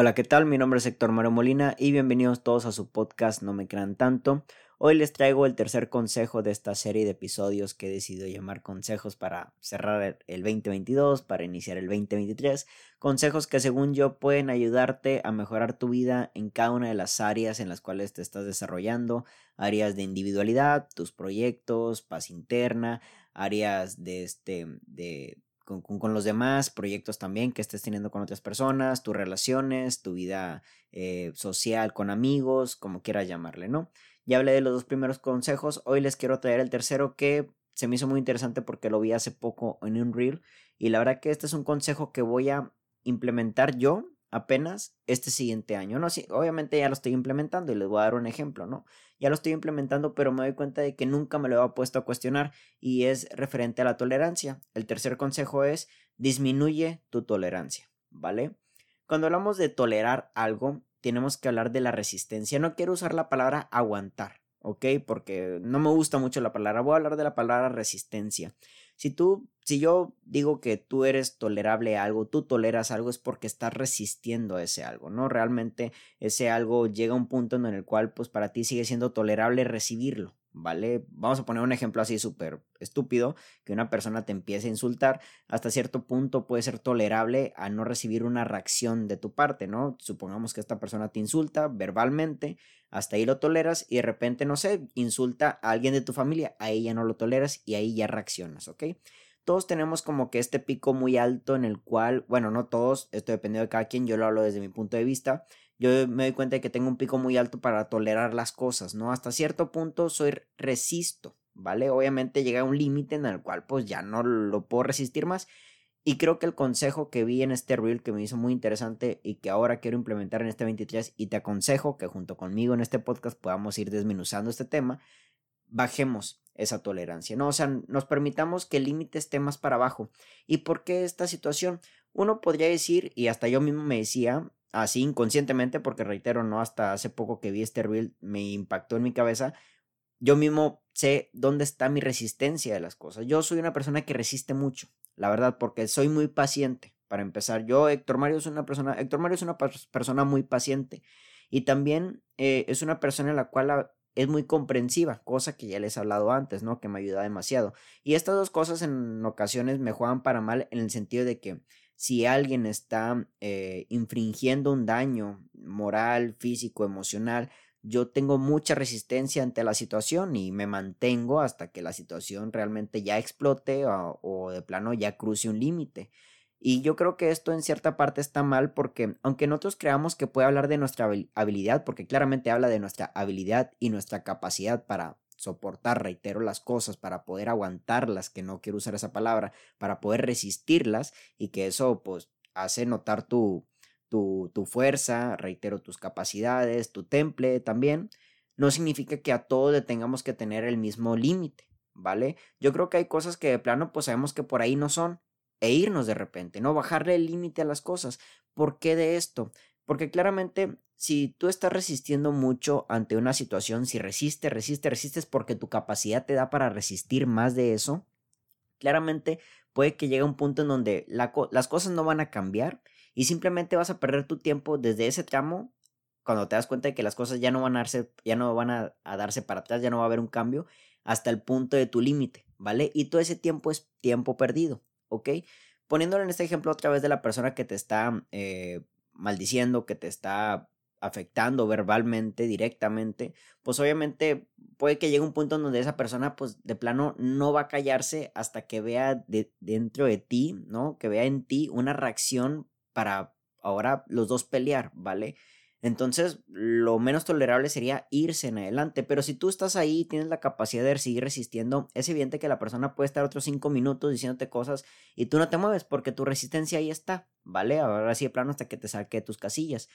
Hola, ¿qué tal? Mi nombre es Héctor Mario Molina y bienvenidos todos a su podcast No me crean tanto. Hoy les traigo el tercer consejo de esta serie de episodios que he decidido llamar consejos para cerrar el 2022, para iniciar el 2023. Consejos que según yo pueden ayudarte a mejorar tu vida en cada una de las áreas en las cuales te estás desarrollando. Áreas de individualidad, tus proyectos, paz interna, áreas de este, de con, los demás, proyectos también que estés teniendo con otras personas, tus relaciones, tu vida eh, social con amigos, como quieras llamarle, ¿no? Ya hablé de los dos primeros consejos, hoy les quiero traer el tercero que se me hizo muy interesante porque lo vi hace poco en un reel y la verdad que este es un consejo que voy a implementar yo apenas este siguiente año. No, sí, obviamente ya lo estoy implementando y les voy a dar un ejemplo, ¿no? Ya lo estoy implementando, pero me doy cuenta de que nunca me lo he puesto a cuestionar y es referente a la tolerancia. El tercer consejo es disminuye tu tolerancia, ¿vale? Cuando hablamos de tolerar algo, tenemos que hablar de la resistencia. No quiero usar la palabra aguantar, ¿ok? Porque no me gusta mucho la palabra. Voy a hablar de la palabra resistencia. Si tú, si yo digo que tú eres tolerable a algo, tú toleras algo, es porque estás resistiendo a ese algo, ¿no? Realmente ese algo llega a un punto en el cual, pues para ti sigue siendo tolerable recibirlo. ¿Vale? Vamos a poner un ejemplo así súper estúpido, que una persona te empiece a insultar, hasta cierto punto puede ser tolerable a no recibir una reacción de tu parte, ¿no? Supongamos que esta persona te insulta verbalmente, hasta ahí lo toleras y de repente, no sé, insulta a alguien de tu familia, ahí ya no lo toleras y ahí ya reaccionas, ¿ok? Todos tenemos como que este pico muy alto en el cual, bueno, no todos, esto depende de cada quien, yo lo hablo desde mi punto de vista, yo me doy cuenta de que tengo un pico muy alto para tolerar las cosas, ¿no? Hasta cierto punto soy resisto, ¿vale? Obviamente llega un límite en el cual pues ya no lo puedo resistir más. Y creo que el consejo que vi en este reel que me hizo muy interesante y que ahora quiero implementar en este 23 y te aconsejo que junto conmigo en este podcast podamos ir desmenuzando este tema, bajemos esa tolerancia, ¿no? O sea, nos permitamos que el límite esté más para abajo. ¿Y por qué esta situación? Uno podría decir, y hasta yo mismo me decía, así inconscientemente, porque reitero, no hasta hace poco que vi este reel me impactó en mi cabeza, yo mismo sé dónde está mi resistencia de las cosas. Yo soy una persona que resiste mucho, la verdad, porque soy muy paciente. Para empezar, yo, Héctor Mario, es una persona, Héctor Mario es una persona muy paciente y también eh, es una persona en la cual es muy comprensiva, cosa que ya les he hablado antes, ¿no? Que me ayuda demasiado. Y estas dos cosas en ocasiones me juegan para mal en el sentido de que si alguien está eh, infringiendo un daño moral, físico, emocional, yo tengo mucha resistencia ante la situación y me mantengo hasta que la situación realmente ya explote o, de plano ya cruce un límite. Y yo creo que esto en cierta parte está mal porque aunque nosotros creamos que puede hablar de nuestra habilidad, porque claramente habla de nuestra habilidad y nuestra capacidad para soportar, reitero, las cosas, para poder aguantarlas, que no quiero usar esa palabra, para poder resistirlas y que eso pues hace notar tu, tu, tu fuerza, reitero, tus capacidades, tu temple también, no significa que a todos tengamos que tener el mismo límite, ¿vale? Yo creo que hay cosas que de plano pues sabemos que por ahí no son e irnos de repente, no bajarle el límite a las cosas. ¿Por qué de esto? Porque claramente si tú estás resistiendo mucho ante una situación, si resiste, resiste, resistes porque tu capacidad te da para resistir más de eso, claramente puede que llegue un punto en donde las cosas no van a cambiar y simplemente vas a perder tu tiempo desde ese tramo cuando te das cuenta de que las cosas ya no van a darse, ya no van a, darse para atrás, ya no va a haber un cambio hasta el punto de tu límite, ¿vale? Y todo ese tiempo es tiempo perdido, ¿ok? Poniéndolo en este ejemplo otra vez de la persona que te está eh, maldiciendo, que te está afectando verbalmente, directamente, pues obviamente puede que llegue un punto donde esa persona pues de plano no va a callarse hasta que vea de, dentro de ti, ¿no? Que vea en ti una reacción para ahora los dos pelear, ¿vale? Entonces, lo menos tolerable sería irse en adelante. Pero si tú estás ahí y tienes la capacidad de seguir resistiendo, es evidente que la persona puede estar otros cinco minutos diciéndote cosas y tú no te mueves porque tu resistencia ahí está, ¿vale? Ahora sí de plano hasta que te saque tus casillas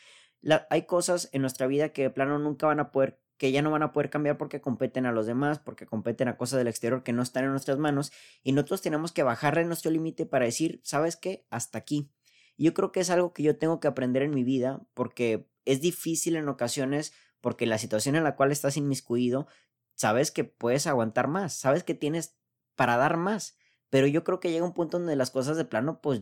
hay cosas en nuestra vida que de plano nunca van a poder, que ya no van a poder cambiar porque competen a los demás, porque competen a cosas del exterior que no están en nuestras manos y nosotros tenemos que bajarle nuestro límite para decir, ¿sabes qué? Hasta aquí. Yo creo que es algo que yo tengo que aprender en mi vida porque es difícil en ocasiones porque la situación en la cual estás inmiscuido, sabes que puedes aguantar más, sabes que tienes para dar más, pero yo creo que llega un punto donde las cosas de plano pues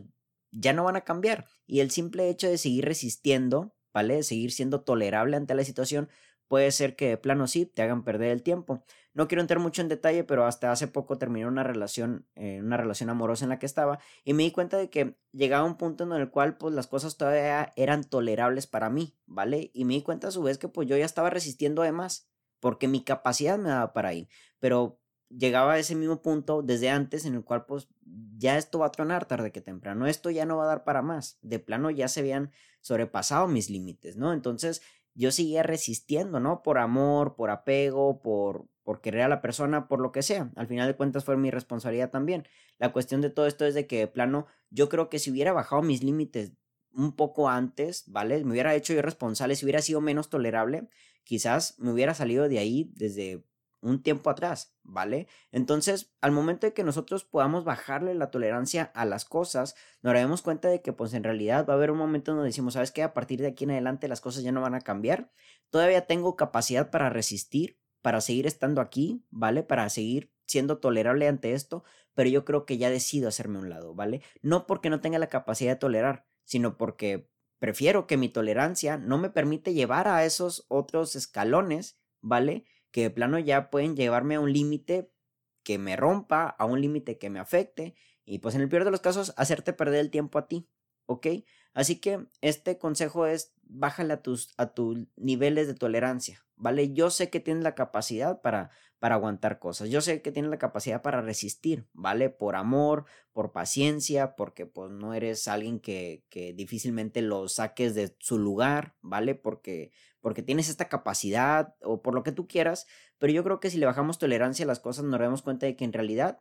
ya no van a cambiar. Y el simple hecho de seguir resistiendo, ¿vale? De seguir siendo tolerable ante la situación, puede ser que de plano sí te hagan perder el tiempo. No quiero entrar mucho en detalle, pero hasta hace poco terminé una relación, eh, una relación amorosa en la que estaba y me di cuenta de que llegaba un punto en el cual pues las cosas todavía eran tolerables para mí, ¿vale? Y me di cuenta a su vez que pues yo ya estaba resistiendo además, porque mi capacidad me daba para ir, pero llegaba a ese mismo punto desde antes en el cual pues ya esto va a tronar tarde que temprano, esto ya no va a dar para más, de plano ya se habían sobrepasado mis límites, ¿no? Entonces yo seguía resistiendo, ¿no? Por amor, por apego, por, por querer a la persona, por lo que sea. Al final de cuentas fue mi responsabilidad también. La cuestión de todo esto es de que, de plano, yo creo que si hubiera bajado mis límites un poco antes, ¿vale? Me hubiera hecho yo responsable, si hubiera sido menos tolerable, quizás me hubiera salido de ahí desde un tiempo atrás, ¿vale? Entonces, al momento de que nosotros podamos bajarle la tolerancia a las cosas, nos daremos cuenta de que pues en realidad va a haber un momento donde decimos, ¿sabes qué? A partir de aquí en adelante las cosas ya no van a cambiar. Todavía tengo capacidad para resistir, para seguir estando aquí, ¿vale? Para seguir siendo tolerable ante esto, pero yo creo que ya decido hacerme un lado, ¿vale? No porque no tenga la capacidad de tolerar, sino porque prefiero que mi tolerancia no me permite llevar a esos otros escalones, ¿vale? que de plano ya pueden llevarme a un límite que me rompa, a un límite que me afecte y pues en el peor de los casos hacerte perder el tiempo a ti, ¿ok? Así que este consejo es bájale a tus, a tus niveles de tolerancia, ¿vale? Yo sé que tienes la capacidad para, para aguantar cosas, yo sé que tienes la capacidad para resistir, ¿vale? Por amor, por paciencia, porque pues no eres alguien que, que difícilmente lo saques de su lugar, ¿vale? Porque, porque tienes esta capacidad o por lo que tú quieras, pero yo creo que si le bajamos tolerancia a las cosas nos damos cuenta de que en realidad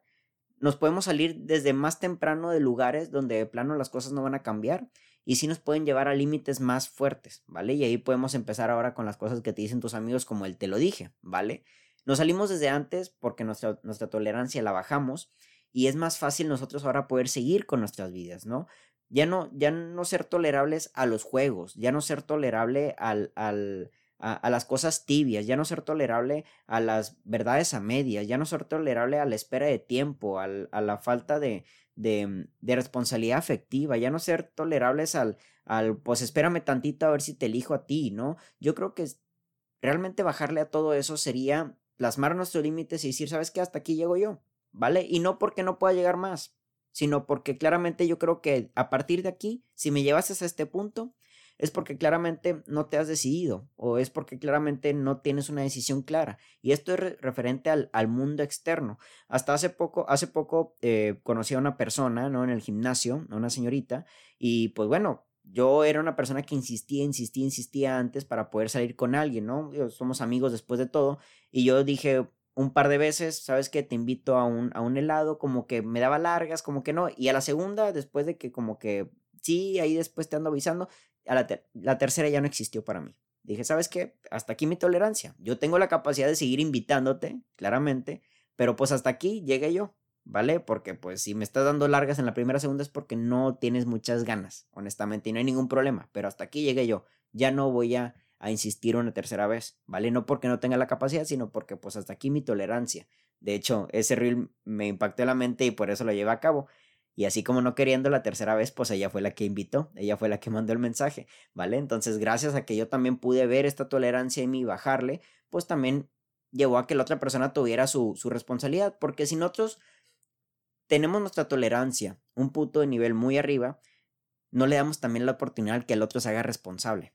nos podemos salir desde más temprano de lugares donde de plano las cosas no van a cambiar y sí nos pueden llevar a límites más fuertes, ¿vale? Y ahí podemos empezar ahora con las cosas que te dicen tus amigos como el te lo dije, ¿vale? Nos salimos desde antes porque nuestra, nuestra tolerancia la bajamos y es más fácil nosotros ahora poder seguir con nuestras vidas, ¿no? Ya no, ya no ser tolerables a los juegos, ya no ser tolerable al, al, a, las cosas tibias, ya no ser tolerable a las verdades a medias, ya no ser tolerable a la espera de tiempo, a la falta de, de, de, responsabilidad afectiva, ya no ser tolerables al, al, pues espérame tantito a ver si te elijo a ti, ¿no? Yo creo que realmente bajarle a todo eso sería plasmar nuestros límites y decir, ¿sabes qué? Hasta aquí llego yo, ¿vale? Y no porque no pueda llegar más, sino porque claramente yo creo que a partir de aquí, si me llevases a este punto, es porque claramente no te has decidido o es porque claramente no tienes una decisión clara. Y esto es referente al, al, mundo externo. Hasta hace poco, hace poco eh, conocí a una persona, ¿no? En el gimnasio, una señorita, y pues bueno, yo era una persona que insistía, insistía, insistía antes para poder salir con alguien, ¿no? Somos amigos después de todo, y yo dije un par de veces, ¿sabes qué? Te invito a un, a un helado, como que me daba largas, como que no, y a la segunda, después de que como que sí, ahí después te ando avisando, la, tercera ya no existió para mí. Dije, ¿sabes qué? Hasta aquí mi tolerancia. Yo tengo la capacidad de seguir invitándote, claramente, pero pues hasta aquí llegué yo, ¿vale? Porque pues si me estás dando largas en la primera segunda es porque no tienes muchas ganas, honestamente, y no hay ningún problema, pero hasta aquí llegué yo. Ya no voy a, a insistir una tercera vez, ¿vale? No porque no tenga la capacidad, sino porque pues hasta aquí mi tolerancia. De hecho, ese reel me impactó la mente y por eso lo llevé a cabo. Y así como no queriendo la tercera vez, pues ella fue la que invitó, ella fue la que mandó el mensaje, ¿vale? Entonces, gracias a que yo también pude ver esta tolerancia en mí y bajarle, pues también llevó a que la otra persona tuviera su, su responsabilidad, porque si nosotros tenemos nuestra tolerancia, un punto de nivel muy arriba, no le damos también la oportunidad que el otro se haga responsable.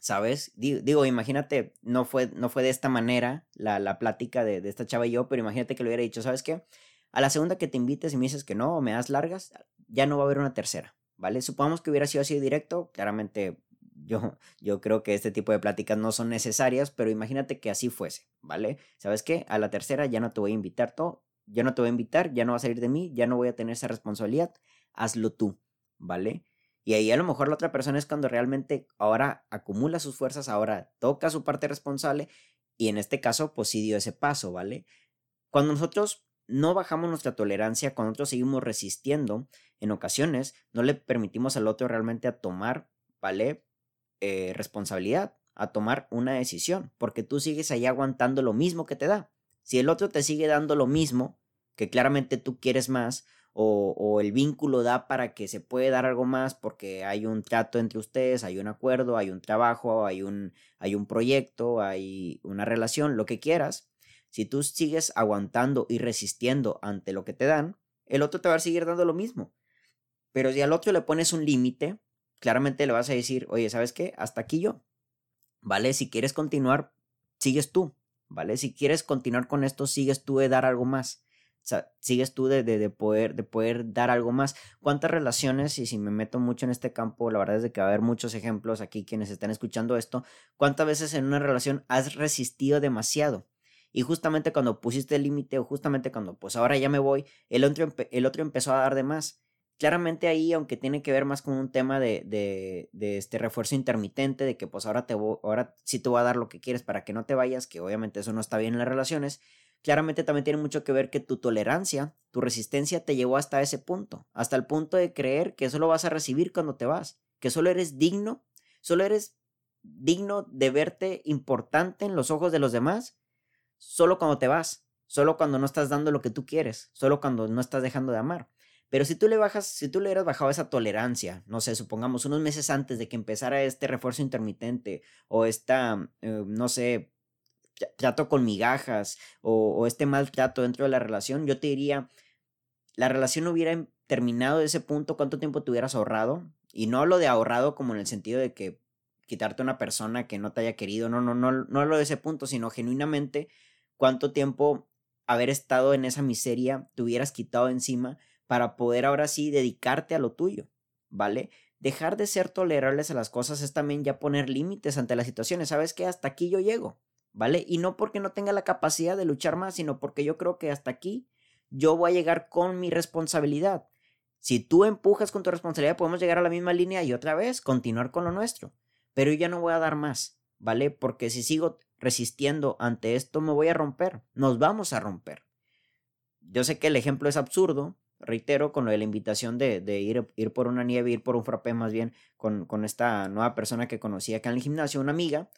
¿Sabes? Digo, imagínate, no fue, no fue de esta manera la, la plática de, de esta chava y yo, pero imagínate que le hubiera dicho, ¿sabes qué? A la segunda que te invites y me dices que no o me das largas, ya no va a haber una tercera, ¿vale? Supongamos que hubiera sido así directo, claramente yo, yo creo que este tipo de pláticas no son necesarias, pero imagínate que así fuese, ¿vale? ¿Sabes qué? A la tercera ya no te voy a invitar todo, ya no te voy a invitar, ya no va a salir de mí, ya no voy a tener esa responsabilidad, hazlo tú, ¿vale? Y ahí a lo mejor la otra persona es cuando realmente ahora acumula sus fuerzas, ahora toca su parte responsable y en este caso pues sí dio ese paso, ¿vale? Cuando nosotros no bajamos nuestra tolerancia, cuando nosotros seguimos resistiendo, en ocasiones no le permitimos al otro realmente a tomar, ¿vale? Eh, responsabilidad, a tomar una decisión, porque tú sigues ahí aguantando lo mismo que te da. Si el otro te sigue dando lo mismo, que claramente tú quieres más, o, o, el vínculo da para que se puede dar algo más porque hay un trato entre ustedes, hay un acuerdo, hay un trabajo, hay un, hay un proyecto, hay una relación, lo que quieras. Si tú sigues aguantando y resistiendo ante lo que te dan, el otro te va a seguir dando lo mismo. Pero si al otro le pones un límite, claramente le vas a decir, oye, ¿sabes qué? Hasta aquí yo. ¿Vale? Si quieres continuar, sigues tú. ¿Vale? Si quieres continuar con esto, sigues tú de dar algo más. O sea, sigues tú de, de, poder, de poder dar algo más. ¿Cuántas relaciones, y si me meto mucho en este campo, la verdad es de que va a haber muchos ejemplos aquí quienes están escuchando esto, ¿cuántas veces en una relación has resistido demasiado? Y justamente cuando pusiste el límite o justamente cuando pues ahora ya me voy, el otro, el otro empezó a dar de más. Claramente ahí, aunque tiene que ver más con un tema de, de, de este refuerzo intermitente, de que pues ahora, te ahora sí te voy a dar lo que quieres para que no te vayas, que obviamente eso no está bien en las relaciones, claramente también tiene mucho que ver que tu tolerancia, tu resistencia te llevó hasta ese punto, hasta el punto de creer que eso lo vas a recibir cuando te vas, que solo eres digno, solo eres digno de verte importante en los ojos de los demás solo cuando te vas, solo cuando no estás dando lo que tú quieres, solo cuando no estás dejando de amar. Pero si tú le bajas, si tú le hubieras bajado esa tolerancia, no sé, supongamos unos meses antes de que empezara este refuerzo intermitente o esta, eh, no sé, trato con migajas o, o este maltrato dentro de la relación, yo te diría, la relación hubiera terminado de ese punto, ¿cuánto tiempo te hubieras ahorrado? Y no hablo de ahorrado como en el sentido de que quitarte una persona que no te haya querido, no, no, no, no hablo de ese punto, sino genuinamente cuánto tiempo haber estado en esa miseria te hubieras quitado encima para poder ahora sí dedicarte a lo tuyo, ¿vale? Dejar de ser tolerables a las cosas es también ya poner límites ante las situaciones. ¿Sabes qué? Hasta aquí yo llego, ¿vale? Y no porque no tenga la capacidad de luchar más, sino porque yo creo que hasta aquí yo voy a llegar con mi responsabilidad. Si tú empujas con tu responsabilidad, podemos llegar a la misma línea y otra vez continuar con lo nuestro. Pero yo ya no voy a dar más, ¿vale? Porque si sigo resistiendo ante esto, me voy a romper, nos vamos a romper. Yo sé que el ejemplo es absurdo, reitero, con lo de la invitación de, de ir, ir, por una nieve, ir por un frappé más bien, con, con esta nueva persona que conocí acá en el gimnasio, una amiga.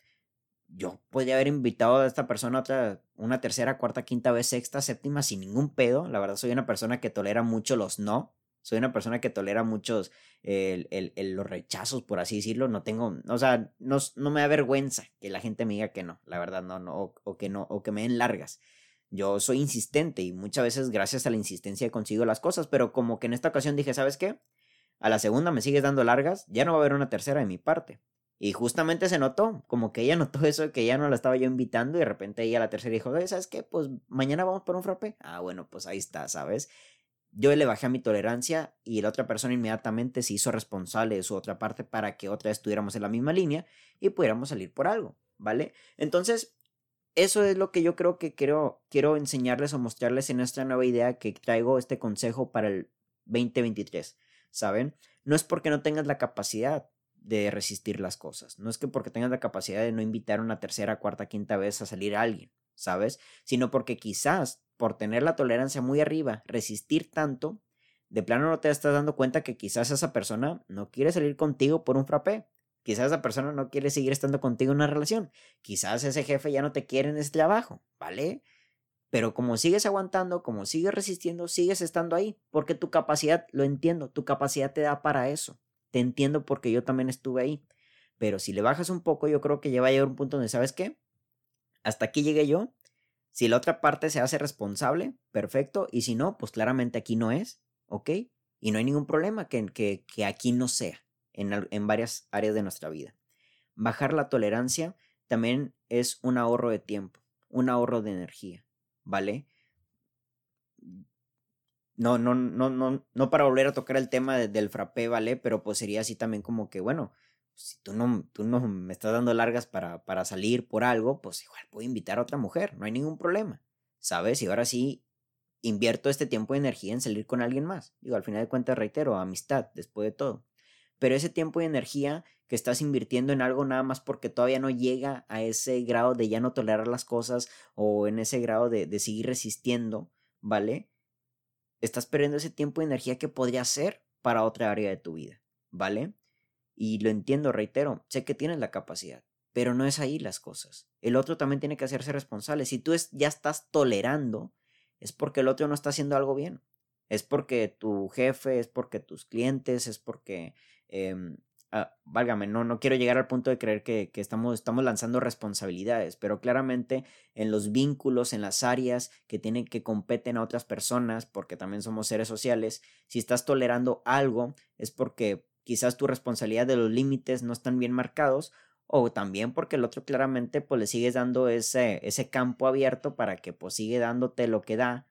Yo podría haber invitado a esta persona otra, una tercera, cuarta, quinta vez, sexta, séptima, sin ningún pedo. La verdad, soy una persona que tolera mucho los no. Soy una persona que tolera muchos el, el, los rechazos, por así decirlo. No tengo, o sea, no, no, me da vergüenza que la gente me diga que no, la verdad, no, no, o, que no, o que me den largas. Yo soy insistente y muchas veces gracias a la insistencia consigo las cosas, pero como que en esta ocasión dije, ¿sabes qué? A la segunda me sigues dando largas, ya no va a haber una tercera de mi parte. Y justamente se notó, como que ella notó eso, que ya no la estaba yo invitando y de repente ella a la tercera dijo, ¿sabes qué? Pues mañana vamos por un frappé. Ah, bueno, pues ahí está, ¿sabes? Yo le bajé a mi tolerancia y la otra persona inmediatamente se hizo responsable de su otra parte para que otra vez estuviéramos en la misma línea y pudiéramos salir por algo, ¿vale? Entonces, eso es lo que yo creo que quiero, quiero enseñarles o mostrarles en esta nueva idea que traigo este consejo para el 2023, ¿saben? No es porque no tengas la capacidad de resistir las cosas, no es que porque tengas la capacidad de no invitar una tercera, cuarta, quinta vez a salir a alguien, ¿sabes? Sino porque quizás por tener la tolerancia muy arriba, resistir tanto, de plano no te estás dando cuenta que quizás esa persona no quiere salir contigo por un frappé. Quizás esa persona no quiere seguir estando contigo en una relación. Quizás ese jefe ya no te quiere en ese trabajo, ¿vale? Pero como sigues aguantando, como sigues resistiendo, sigues estando ahí. Porque tu capacidad, lo entiendo, tu capacidad te da para eso. Te entiendo porque yo también estuve ahí. Pero si le bajas un poco, yo creo que ya va a llegar un punto donde, ¿sabes qué? Hasta aquí llegué yo, si la otra parte se hace responsable, perfecto. Y si no, pues claramente aquí no es, ¿ok? Y no hay ningún problema que, que, que aquí no sea en, en varias áreas de nuestra vida. Bajar la tolerancia también es un ahorro de tiempo, un ahorro de energía, ¿vale? No, no, no, no, no para volver a tocar el tema del frappé, ¿vale? Pero pues sería así también como que, bueno, si tú no, tú no me estás dando largas para, para salir por algo, pues igual puedo invitar a otra mujer, no hay ningún problema, ¿sabes? Y ahora sí invierto este tiempo y energía en salir con alguien más. Digo, al final de cuentas, reitero, amistad, después de todo. Pero ese tiempo y energía que estás invirtiendo en algo nada más porque todavía no llega a ese grado de ya no tolerar las cosas o en ese grado de, de seguir resistiendo, ¿vale? Estás perdiendo ese tiempo y energía que podría ser para otra área de tu vida, ¿vale? Y lo entiendo, reitero, sé que tienes la capacidad, pero no es ahí las cosas. El otro también tiene que hacerse responsable. Si tú es, ya estás tolerando, es porque el otro no está haciendo algo bien. Es porque tu jefe, es porque tus clientes, es porque em, Ah, válgame, no, no quiero llegar al punto de creer que, estamos, estamos lanzando responsabilidades, pero claramente en los vínculos, en las áreas que tienen que competen a otras personas, porque también somos seres sociales, si estás tolerando algo es porque quizás tu responsabilidad de los límites no están bien marcados o también porque el otro claramente pues le sigues dando ese, ese campo abierto para que pues sigue dándote lo que da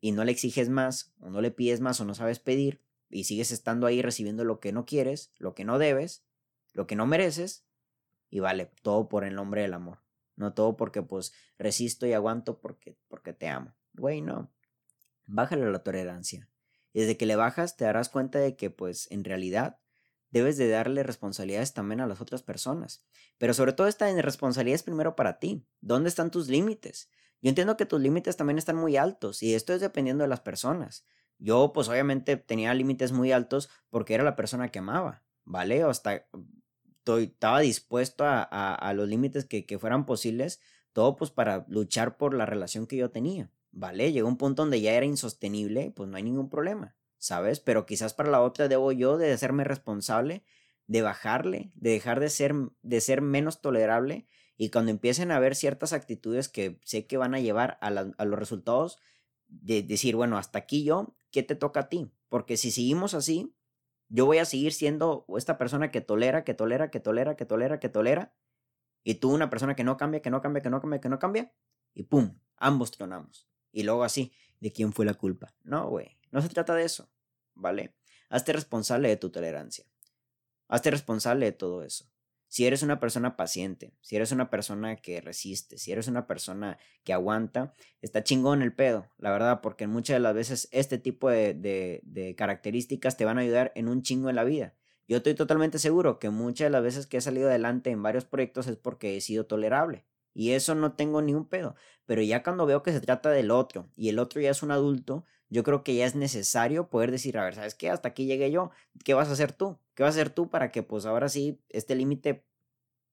y no le exiges más o no le pides más o no sabes pedir y sigues estando ahí recibiendo lo que no quieres, lo que no debes, lo que no mereces, y vale, todo por el nombre del amor. No todo porque pues resisto y aguanto porque, porque te amo. Güey, no. Bájale la tolerancia. Y desde que le bajas te darás cuenta de que pues en realidad debes de darle responsabilidades también a las otras personas. Pero sobre todo esta responsabilidad es primero para ti. ¿Dónde están tus límites? Yo entiendo que tus límites también están muy altos y esto es dependiendo de las personas. Yo, pues obviamente tenía límites muy altos porque era la persona que amaba, ¿vale? Hasta estaba dispuesto a, a, los límites que, que, fueran posibles, todo pues para luchar por la relación que yo tenía, ¿vale? Llegó un punto donde ya era insostenible, pues no hay ningún problema, ¿sabes? Pero quizás para la otra debo yo de hacerme responsable, de bajarle, de dejar de ser, de ser menos tolerable y cuando empiecen a ver ciertas actitudes que sé que van a llevar a, a los resultados, de decir, bueno, hasta aquí yo ¿qué te toca a ti? Porque si seguimos así, yo voy a seguir siendo esta persona que tolera, que tolera, que tolera, que tolera, que tolera, y tú una persona que no cambia, que no cambia, que no cambia, que no cambia, y pum, ambos tronamos. Y luego así, ¿de quién fue la culpa? No, güey, no se trata de eso, ¿vale? Hazte responsable de tu tolerancia. Hazte responsable de todo eso si eres una persona paciente, si eres una persona que resiste, si eres una persona que aguanta, está chingón el pedo, la verdad, porque muchas de las veces este tipo de, características te van a ayudar en un chingo en la vida. Yo estoy totalmente seguro que muchas de las veces que he salido adelante en varios proyectos es porque he sido tolerable. Y eso no tengo ni un pedo. Pero ya cuando veo que se trata del otro y el otro ya es un adulto, yo creo que ya es necesario poder decir, a ver, ¿sabes qué? Hasta aquí llegué yo. ¿Qué vas a hacer tú? ¿Qué vas a hacer tú para que pues ahora sí este límite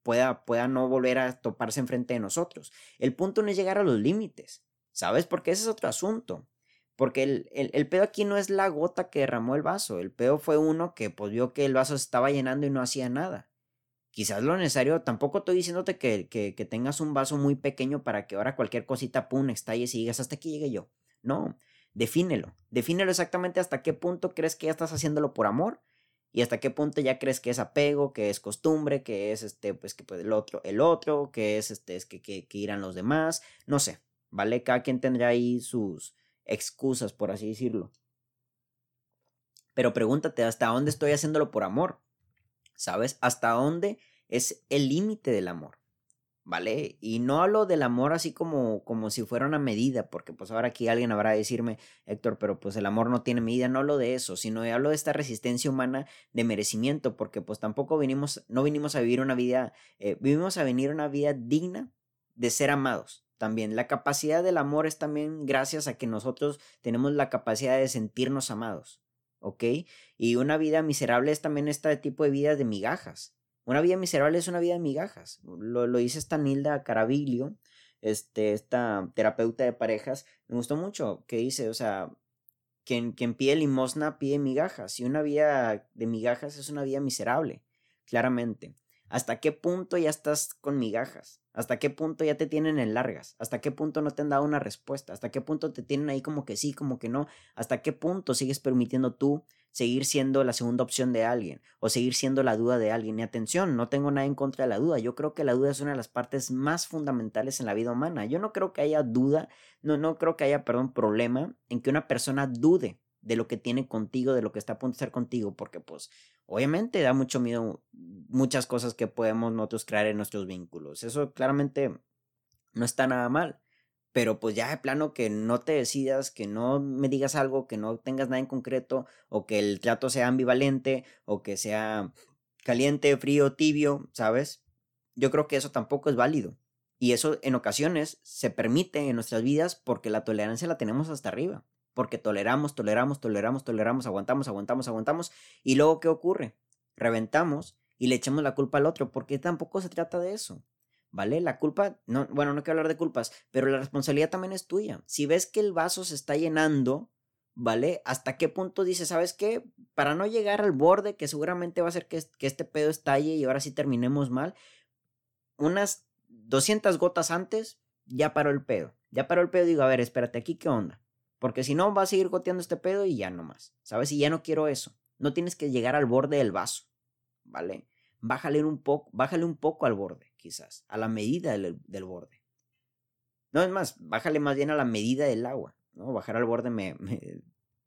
pueda, pueda no volver a toparse enfrente de nosotros? El punto no es llegar a los límites, ¿sabes? Porque ese es otro asunto. Porque el, el, pedo aquí no es la gota que derramó el vaso. El pedo fue uno que pues vio que el vaso se estaba llenando y no hacía nada quizás lo necesario, tampoco estoy diciéndote que, que, que, tengas un vaso muy pequeño para que ahora cualquier cosita, pum, estalles y digas, hasta aquí llegue yo. No, defínelo, defínelo exactamente hasta qué punto crees que ya estás haciéndolo por amor y hasta qué punto ya crees que es apego, que es costumbre, que es este, pues que pues, el otro, el otro, que es este, es que, que, que irán los demás, no sé, ¿vale? Cada quien tendrá ahí sus excusas, por así decirlo. Pero pregúntate, ¿hasta dónde estoy haciéndolo por amor? ¿sabes? ¿Hasta dónde es el límite del amor? ¿Vale? Y no hablo del amor así como, como si fuera una medida, porque pues ahora aquí alguien habrá de decirme, Héctor, pero pues el amor no tiene medida, no hablo de eso, sino hablo de esta resistencia humana de merecimiento, porque pues tampoco vinimos, no vinimos a vivir una vida, eh, a venir una vida digna de ser amados. También la capacidad del amor es también gracias a que nosotros tenemos la capacidad de sentirnos amados. ¿ok? Y una vida miserable es también este tipo de vida de migajas. Una vida miserable es una vida de migajas. Lo, lo dice esta Nilda Caravillo, este, esta terapeuta de parejas. Me gustó mucho que dice, o sea, quien, quien pide limosna pide migajas. Y una vida de migajas es una vida miserable, claramente. ¿Hasta qué punto ya estás con migajas? ¿Hasta qué punto ya te tienen en largas? ¿Hasta qué punto no te han dado una respuesta? ¿Hasta qué punto te tienen ahí como que sí, como que no? ¿Hasta qué punto sigues permitiendo tú seguir siendo la segunda opción de alguien o seguir siendo la duda de alguien? Y atención, no tengo nada en contra de la duda. Yo creo que la duda es una de las partes más fundamentales en la vida humana. Yo no creo que haya duda, no, no creo que haya, perdón, problema en que una persona dude de lo que tiene contigo, de lo que está a punto de ser contigo, porque pues obviamente da mucho miedo muchas cosas que podemos nosotros crear en nuestros vínculos. Eso claramente no está nada mal. Pero pues ya de plano que no te decidas, que no me digas algo, que no tengas nada en concreto, o que el trato sea ambivalente, o que sea caliente, frío, tibio, ¿sabes? Yo creo que eso tampoco es válido. Y eso en ocasiones se permite en nuestras vidas porque la tolerancia la tenemos hasta arriba porque toleramos, toleramos, toleramos, toleramos, aguantamos, aguantamos, aguantamos, y luego ¿qué ocurre? Reventamos y le echamos la culpa al otro, porque tampoco se trata de eso. ¿Vale? La culpa, no, bueno, no quiero hablar de culpas, pero la responsabilidad también es tuya. Si ves que el vaso se está llenando, ¿vale? ¿Hasta qué punto dices, sabes qué? Para no llegar al borde, que seguramente va a hacer que, que este pedo estalle y ahora sí terminemos mal, unas 200 gotas antes, ya paró el pedo. Ya paró el pedo, digo, a ver, espérate, aquí qué onda. Porque si no, va a seguir goteando este pedo y ya no más. ¿Sabes? Y ya no quiero eso. No tienes que llegar al borde del vaso. ¿Vale? Bájale un poco, bájale un poco al borde, quizás. A la medida del, borde. No es más, bájale más bien a la medida del agua. ¿no? Bajar al borde me,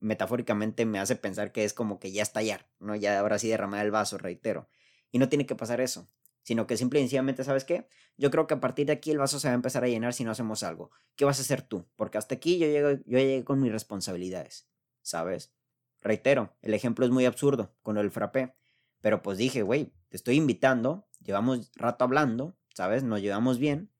metafóricamente me hace pensar que es como que ya estallar, ¿no? Ya ahora sí derramar el vaso, reitero. Y no tiene que pasar eso, sino que simple y sencillamente, ¿sabes qué? Yo creo que a partir de aquí el vaso se va a empezar a llenar si no hacemos algo. ¿Qué vas a hacer tú? Porque hasta aquí yo llego, yo llegué con mis responsabilidades, ¿sabes? Reitero, el ejemplo es muy absurdo con el frappé, pero pues dije, güey, te estoy invitando, llevamos rato hablando, ¿sabes? Nos llevamos bien.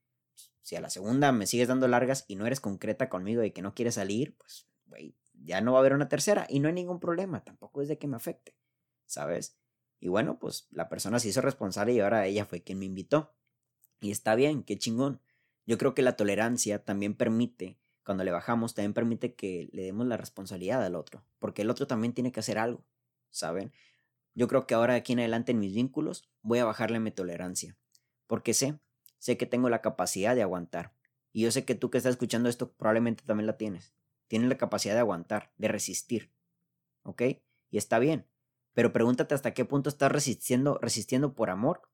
Si a la segunda me sigues dando largas y no eres concreta conmigo y que no quieres salir, pues, güey, ya no va a haber una tercera y no hay ningún problema, tampoco es de que me afecte, ¿sabes? Y bueno, pues la persona se hizo responsable y ahora ella fue quien me invitó. Y está bien, qué chingón. Yo creo que la tolerancia también permite, cuando le bajamos, también permite que le demos la responsabilidad al otro, porque el otro también tiene que hacer algo, ¿saben? Yo creo que ahora aquí en adelante en mis vínculos voy a bajarle mi tolerancia, porque sé, sé que tengo la capacidad de aguantar. Y yo sé que tú que estás escuchando esto probablemente también la tienes. Tienes la capacidad de aguantar, de resistir. ¿Ok? Y está bien. Pero pregúntate hasta qué punto estás resistiendo, resistiendo por amor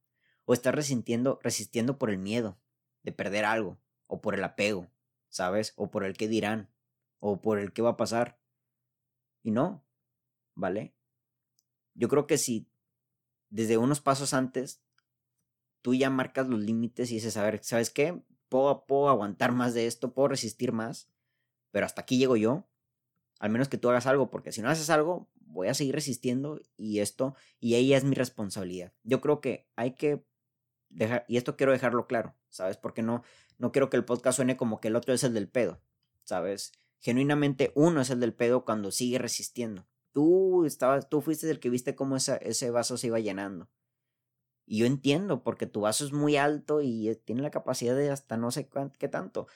o estás resistiendo, resistiendo por el miedo de perder algo o por el apego, ¿sabes? O por el qué dirán o por el qué va a pasar. Y no, ¿vale? Yo creo que si desde unos pasos antes tú ya marcas los límites y dices, a ver, ¿sabes qué? Puedo, puedo aguantar más de esto, puedo resistir más, pero hasta aquí llego yo. Al menos que tú hagas algo, porque si no haces algo, voy a seguir resistiendo y esto, y ella es mi responsabilidad. Yo creo que hay que dejar, y esto quiero dejarlo claro, ¿sabes? Porque no, no quiero que el podcast suene como que el otro es el del pedo, ¿sabes? Genuinamente uno es el del pedo cuando sigue resistiendo. Tú estabas, tú fuiste el que viste cómo ese vaso se iba llenando. Y yo entiendo, porque tu vaso es muy alto y eh, tiene la capacidad de hasta no sé qué tanto.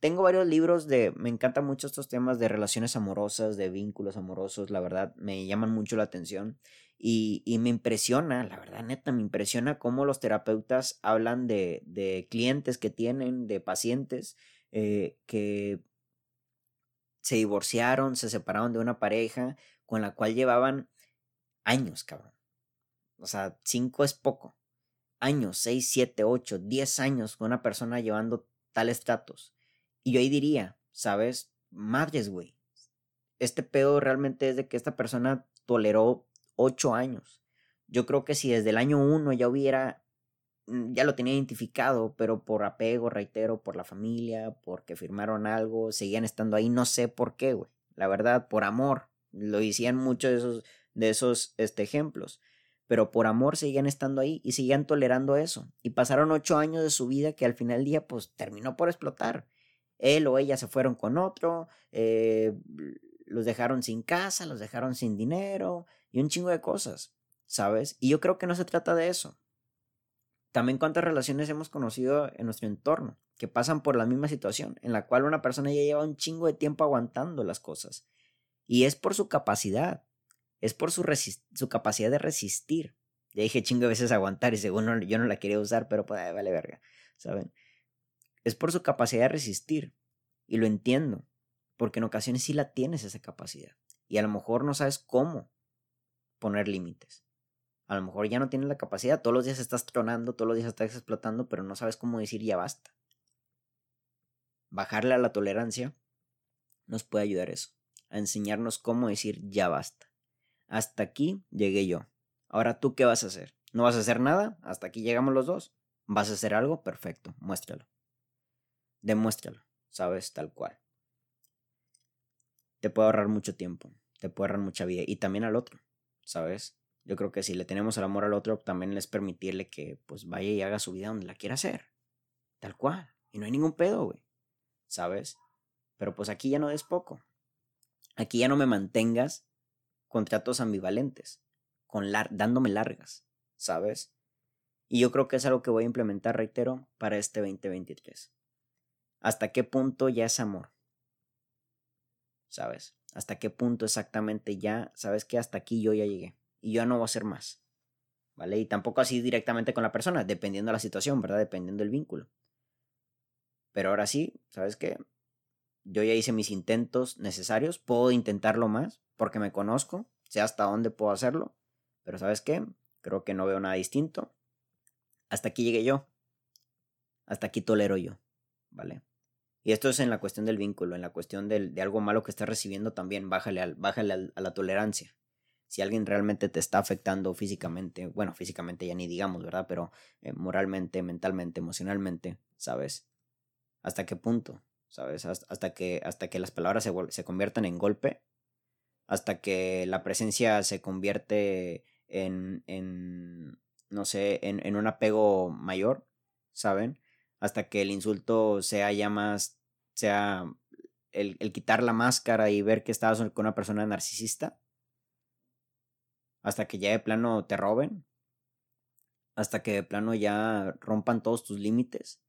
Tengo varios libros de, me encantan mucho estos temas de relaciones amorosas, de vínculos amorosos, la verdad, me llaman mucho la atención. Y, me impresiona, la verdad, neta, me impresiona cómo los terapeutas hablan de, de clientes que tienen, de pacientes eh, que se divorciaron, se separaron de una pareja con la cual llevaban años, cabrón o sea, cinco es poco. Años, seis, siete, ocho, diez años con una persona llevando tal estatus. Y yo ahí diría, ¿sabes? Madres, güey. Este pedo realmente es de que esta persona toleró ocho años. Yo creo que si desde el año uno ya hubiera, mm, ya lo tenía identificado, pero por apego, reitero, por la familia, porque firmaron algo, seguían estando ahí, no sé por qué, güey. La verdad, por amor. Lo decían muchos de esos, de esos este, ejemplos pero por amor seguían estando ahí y seguían tolerando eso. Y pasaron ocho años de su vida que al final del día pues terminó por explotar. Él o ella se fueron con otro, eh, los dejaron sin casa, los dejaron sin dinero y un chingo de cosas, ¿sabes? Y yo creo que no se trata de eso. También cuántas relaciones hemos conocido en nuestro entorno que pasan por la misma situación, en la cual una persona ya lleva un chingo de tiempo aguantando las cosas. Y es por su capacidad, es por su, su capacidad de resistir. Ya dije chingo de veces aguantar y según yo no la quería usar, pero pues vale verga, ¿saben? Es por su capacidad de resistir. Y lo entiendo, porque en ocasiones sí la tienes esa capacidad. Y a lo mejor no sabes cómo poner límites. A lo mejor ya no tienes la capacidad, todos los días estás tronando, todos los días estás explotando, pero no sabes cómo decir ya basta. Bajarle a la tolerancia nos puede ayudar eso, a enseñarnos cómo decir ya basta. Hasta aquí llegué yo. Ahora tú qué vas a hacer? ¿No vas a hacer nada? Hasta aquí llegamos los dos. ¿Vas a hacer algo? Perfecto, muéstralo. Demuéstralo, sabes, tal cual. Te puede ahorrar mucho tiempo, te puede ahorrar mucha vida y también al otro, ¿sabes? Yo creo que si le tenemos el amor al otro, también es permitirle que pues vaya y haga su vida donde la quiera hacer. Tal cual. Y no hay ningún pedo, güey. ¿Sabes? Pero pues aquí ya no des poco. Aquí ya no me mantengas contratos ambivalentes, con dándome largas, ¿sabes? Y yo creo que es algo que voy a implementar, reitero, para este 2023. ¿Hasta qué punto ya es amor? ¿Sabes? hasta qué punto exactamente ya, sabes que hasta aquí yo ya llegué y yo no voy a hacer más. ¿Vale? Y tampoco así directamente con la persona, dependiendo de la situación, ¿verdad? Dependiendo del vínculo. Pero ahora sí, ¿sabes qué? Yo ya hice mis intentos necesarios, puedo intentarlo más porque me conozco, sé hasta dónde puedo hacerlo, pero ¿sabes qué? Creo que no veo nada distinto. Hasta aquí llegué yo. Hasta aquí tolero yo, ¿vale? Y esto es en la cuestión del vínculo, en la cuestión del, de algo malo que estás recibiendo también, bájale, al, bájale a la tolerancia. Si alguien realmente te está afectando físicamente, bueno, físicamente ya ni digamos, ¿verdad? Pero eh, moralmente, mentalmente, emocionalmente, ¿sabes? ¿Hasta qué punto? ¿Sabes? Hasta que, hasta que las palabras se, se conviertan en golpe, hasta que la presencia se convierte en, en no sé, en, en un apego mayor, ¿saben? Hasta que el insulto sea ya más, sea el, quitar la máscara y ver que estás con una persona narcisista, hasta que ya de plano te roben, hasta que de plano ya rompan todos tus límites,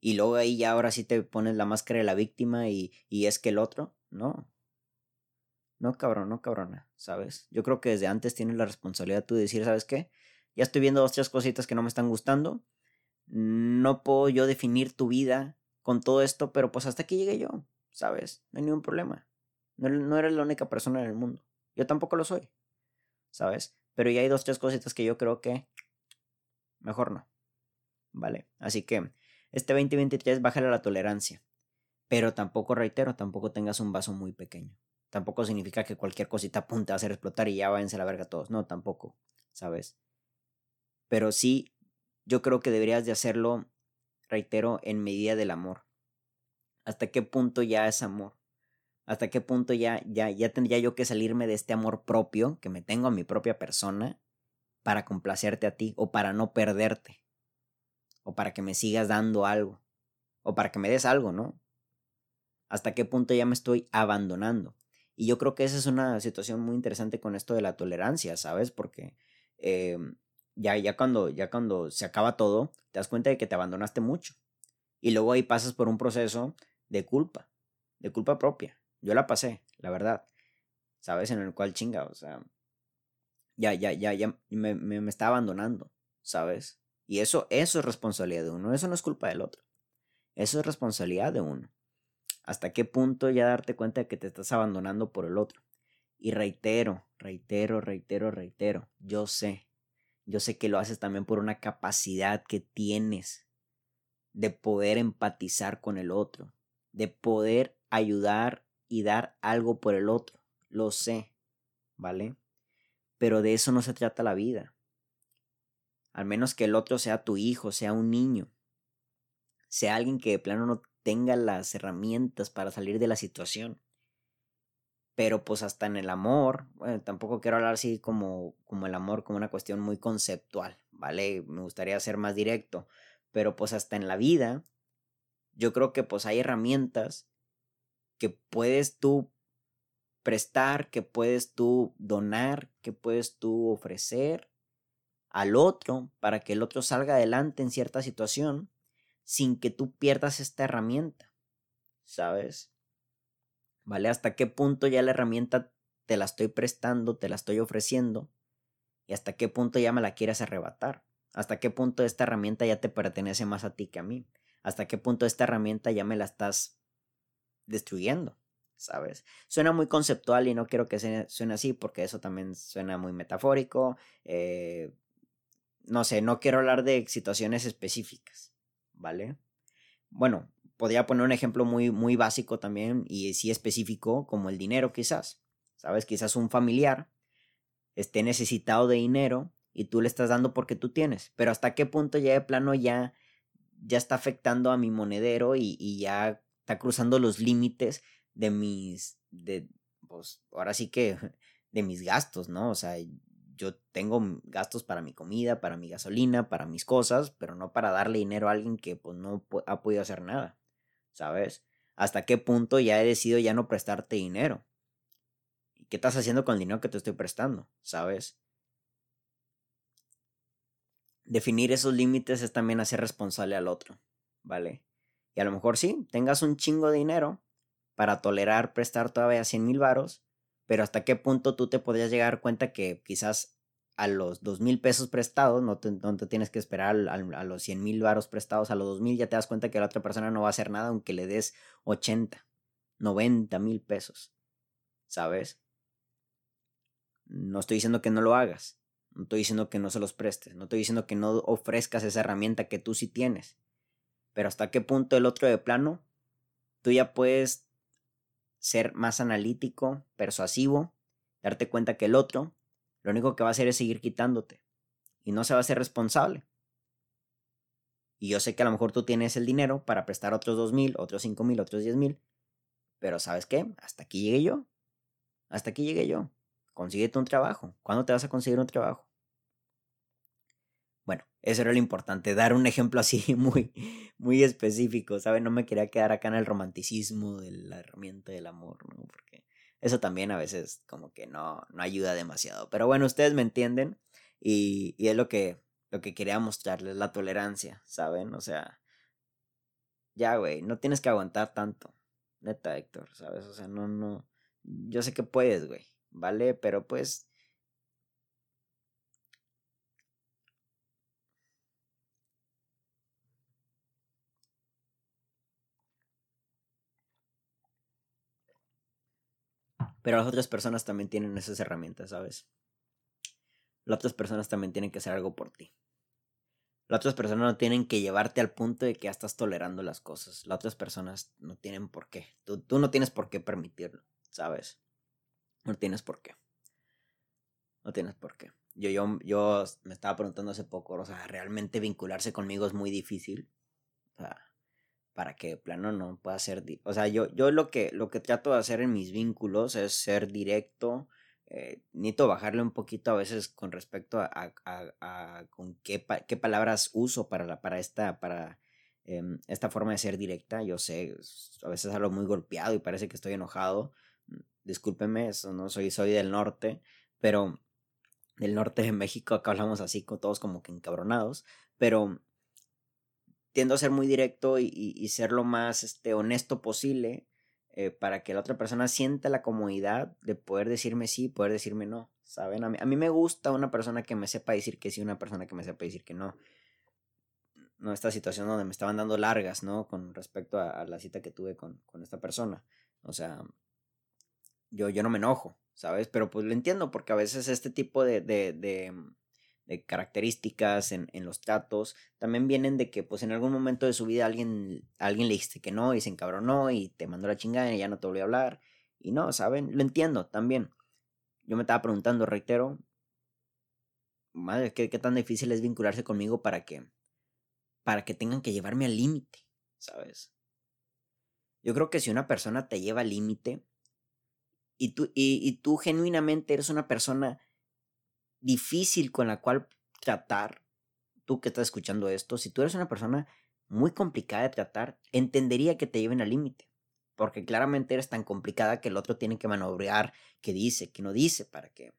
y luego ahí ya ahora sí te pones la máscara de la víctima y, y es que el otro, no. No, cabrón, no, cabrona, ¿sabes? Yo creo que desde antes tienes la responsabilidad tú de decir, ¿sabes qué? Ya estoy viendo dos, tres cositas que no me están gustando no puedo yo definir tu vida con todo esto, pero pues hasta aquí llegué yo, ¿sabes? No hay ningún problema. No, eres la única persona en el mundo. Yo tampoco lo soy, ¿sabes? Pero ya hay dos, tres cositas que yo creo que mejor no. ¿Vale? Así que este 2023 bájale la tolerancia. Pero tampoco, reitero, tampoco tengas un vaso muy pequeño. Tampoco significa que cualquier cosita apunte a hacer explotar y ya váyanse la verga todos. No, tampoco, ¿sabes? Pero sí yo creo que deberías de hacerlo, reitero, en medida del amor. ¿Hasta qué punto ya es amor? ¿Hasta qué punto ya, ya, ya tendría yo que salirme de este amor propio que me tengo a mi propia persona para complacerte a ti o para no perderte? O para que me sigas dando algo. O para que me des algo, ¿no? ¿Hasta qué punto ya me estoy abandonando? Y yo creo que esa es una situación muy interesante con esto de la tolerancia, ¿sabes? Porque eh, ya, ya, cuando, ya cuando se acaba todo, te das cuenta de que te abandonaste mucho. Y luego ahí pasas por un proceso de culpa, de culpa propia. Yo la pasé, la verdad. ¿Sabes? En el cual chinga, o sea, ya, ya, ya, ya me, me, me está abandonando, ¿sabes? Y eso, eso es responsabilidad de uno, eso no es culpa del otro. Eso es responsabilidad de uno. ¿Hasta qué punto ya darte cuenta de que te estás abandonando por el otro? Y reitero, reitero, reitero, reitero, yo sé, yo sé que lo haces también por una capacidad que tienes de poder empatizar con el otro, de poder ayudar y dar algo por el otro. Lo sé, ¿vale? Pero de eso no se trata la vida. Al menos que el otro sea tu hijo, sea un niño, sea alguien que de plano no tenga las herramientas para salir de la situación pero pues hasta en el amor, bueno, tampoco quiero hablar así como, como el amor como una cuestión muy conceptual, ¿vale? Me gustaría ser más directo, pero pues hasta en la vida, yo creo que pues hay herramientas que puedes tú prestar, que puedes tú donar, que puedes tú ofrecer al otro para que el otro salga adelante en cierta situación sin que tú pierdas esta herramienta, ¿sabes? ¿Vale? Hasta qué punto ya la herramienta te la estoy prestando, te la estoy ofreciendo y hasta qué punto ya me la quieres arrebatar. Hasta qué punto esta herramienta ya te pertenece más a ti que a mí. Hasta qué punto esta herramienta ya me la estás destruyendo, ¿sabes? Suena muy conceptual y no quiero que suene así porque eso también suena muy metafórico. Eh, no sé, no quiero hablar de situaciones específicas, ¿vale? Bueno, podría poner un ejemplo muy, muy básico también y sí específico, como el dinero quizás. ¿Sabes? Quizás un familiar esté necesitado de dinero y tú le estás dando porque tú tienes. Pero hasta qué punto ya de plano ya, ya está afectando a mi monedero y, y ya está cruzando los límites de mis, de, pues ahora sí que, de mis gastos, ¿no? O sea, yo tengo gastos para mi comida, para mi gasolina, para mis cosas, pero no para darle dinero a alguien que pues no ha podido hacer nada. ¿Sabes? ¿Hasta qué punto ya he decidido ya no prestarte dinero? ¿Y qué estás haciendo con el dinero que te estoy prestando? ¿Sabes? Definir esos límites es también hacer responsable al otro, ¿vale? Y a lo mejor sí, tengas un chingo de dinero para tolerar prestar todavía 100 mil varos, pero hasta qué punto tú te podrías llegar a dar cuenta que quizás a los dos mil pesos prestados, no te, tienes que esperar a, los cien mil varos prestados, a los dos mil ya te das cuenta que la otra persona no va a hacer nada aunque le des 80, 90 mil pesos, ¿sabes? No estoy diciendo que no lo hagas, no estoy diciendo que no se los prestes, no estoy diciendo que no ofrezcas esa herramienta que tú sí tienes, pero hasta qué punto el otro de plano, tú ya puedes ser más analítico, persuasivo, darte cuenta que el otro lo único que va a hacer es seguir quitándote y no se va a ser responsable. Y yo sé que a lo mejor tú tienes el dinero para prestar otros dos mil, otros cinco mil, otros diez mil, pero ¿sabes qué? Hasta aquí llegué yo. Hasta aquí llegué yo. Consíguete un trabajo. ¿Cuándo te vas a conseguir un trabajo? Bueno, eso era lo importante, dar un ejemplo así muy, muy específico, ¿sabes? No me quería quedar acá en el romanticismo de la herramienta del amor, ¿no? Porque eso también a veces como que no, no ayuda demasiado. Pero bueno, ustedes me entienden y, y es lo que, lo que quería mostrarles, la tolerancia, ¿saben? O sea, ya, güey, no tienes que aguantar tanto. Neta, Héctor, ¿sabes? O sea, no, no. Yo sé que puedes, güey, ¿vale? Pero pues Pero las otras personas también tienen esas herramientas, ¿sabes? Las otras personas también tienen que hacer algo por ti. Las otras personas no tienen que llevarte al punto de que ya estás tolerando las cosas. Las otras personas no tienen por qué. Tú, tú no tienes por qué permitirlo, ¿sabes? No tienes por qué. No tienes por qué. Yo, yo, yo me estaba preguntando hace poco, o sea, realmente vincularse conmigo es muy difícil. O sea, para que plano no pueda ser, o sea, yo, yo lo, que, lo que trato de hacer en mis vínculos es ser directo, eh, necesito bajarle un poquito a veces con respecto a, a, con qué, qué, palabras uso para, la, para, esta, para em, esta forma de ser directa, yo sé, a veces hablo muy golpeado y parece que estoy enojado, discúlpeme, eso no soy, soy del norte, pero del norte de México acá hablamos así, todos como que encabronados, pero tiendo a ser muy directo y, ser lo más este, honesto posible eh, para que la otra persona sienta la comodidad de poder decirme sí, poder decirme no. ¿Saben? A mí, a mí me gusta una persona que me sepa decir que sí, una persona que me sepa decir que no. No esta situación donde me estaban dando largas, ¿no? Con respecto a, la cita que tuve con, esta persona. O sea, yo, yo no me enojo, ¿sabes? Pero pues lo entiendo porque a veces este tipo de, de de características en, en, los tratos, también vienen de que pues en algún momento de su vida alguien, alguien le dijiste que no y se encabronó y te mandó la chingada y ya no te volvió a hablar. Y no, ¿saben? Lo entiendo también. Yo me estaba preguntando, reitero, madre, ¿qué, qué tan difícil es vincularse conmigo para que, para que tengan que llevarme al límite, ¿sabes? Yo creo que si una persona te lleva al límite y tú, y, y tú genuinamente eres una persona difícil con la cual tratar, tú que estás escuchando esto, si tú eres una persona muy complicada de tratar, entendería que te lleven al límite. Porque claramente eres tan complicada que el otro tiene que manobrear qué dice, qué no dice, para que,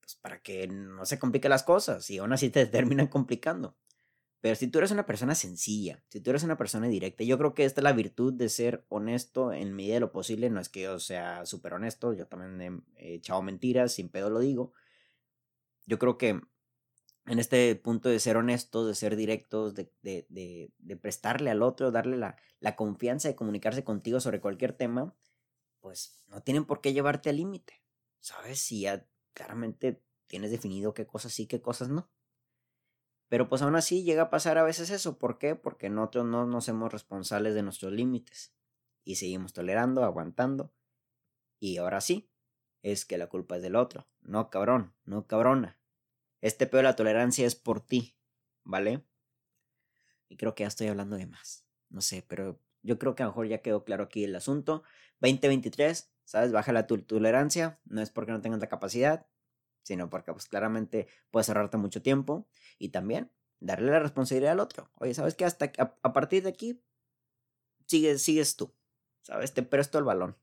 pues para que no se compliquen las cosas y aún así te terminan complicando. Pero si tú eres una persona sencilla, si tú eres una persona directa, yo creo que esta es la virtud de ser honesto en medida de lo posible. No es que yo sea súper honesto, yo también he echado mentiras, sin pedo lo digo yo creo que en este punto de ser honestos, de ser directos, de, de, de, prestarle al otro, darle la, la, confianza de comunicarse contigo sobre cualquier tema, pues no tienen por qué llevarte al límite. ¿Sabes? Si ya claramente tienes definido qué cosas sí, qué cosas no. Pero pues aún así llega a pasar a veces eso. ¿Por qué? Porque nosotros no nos hacemos responsables de nuestros límites. Y seguimos tolerando, aguantando. Y ahora sí, es que la culpa es del otro. No, cabrón, no, cabrona. Este peor de la tolerancia es por ti, ¿vale? Y creo que ya estoy hablando de más. No sé, pero yo creo que a lo mejor ya quedó claro aquí el asunto. 2023, ¿sabes? Baja la tolerancia. No es porque no tengas la capacidad, sino porque pues claramente puedes ahorrarte mucho tiempo. Y también darle la responsabilidad al otro. Oye, ¿sabes qué? Hasta a, a partir de aquí, sigues, sigues tú. ¿Sabes? Te presto el balón.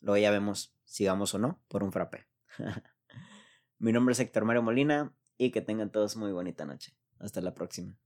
Luego ya vemos si vamos o no por un frappe. Mi nombre es Héctor Mario Molina y que tengan todos muy bonita noche. Hasta la próxima.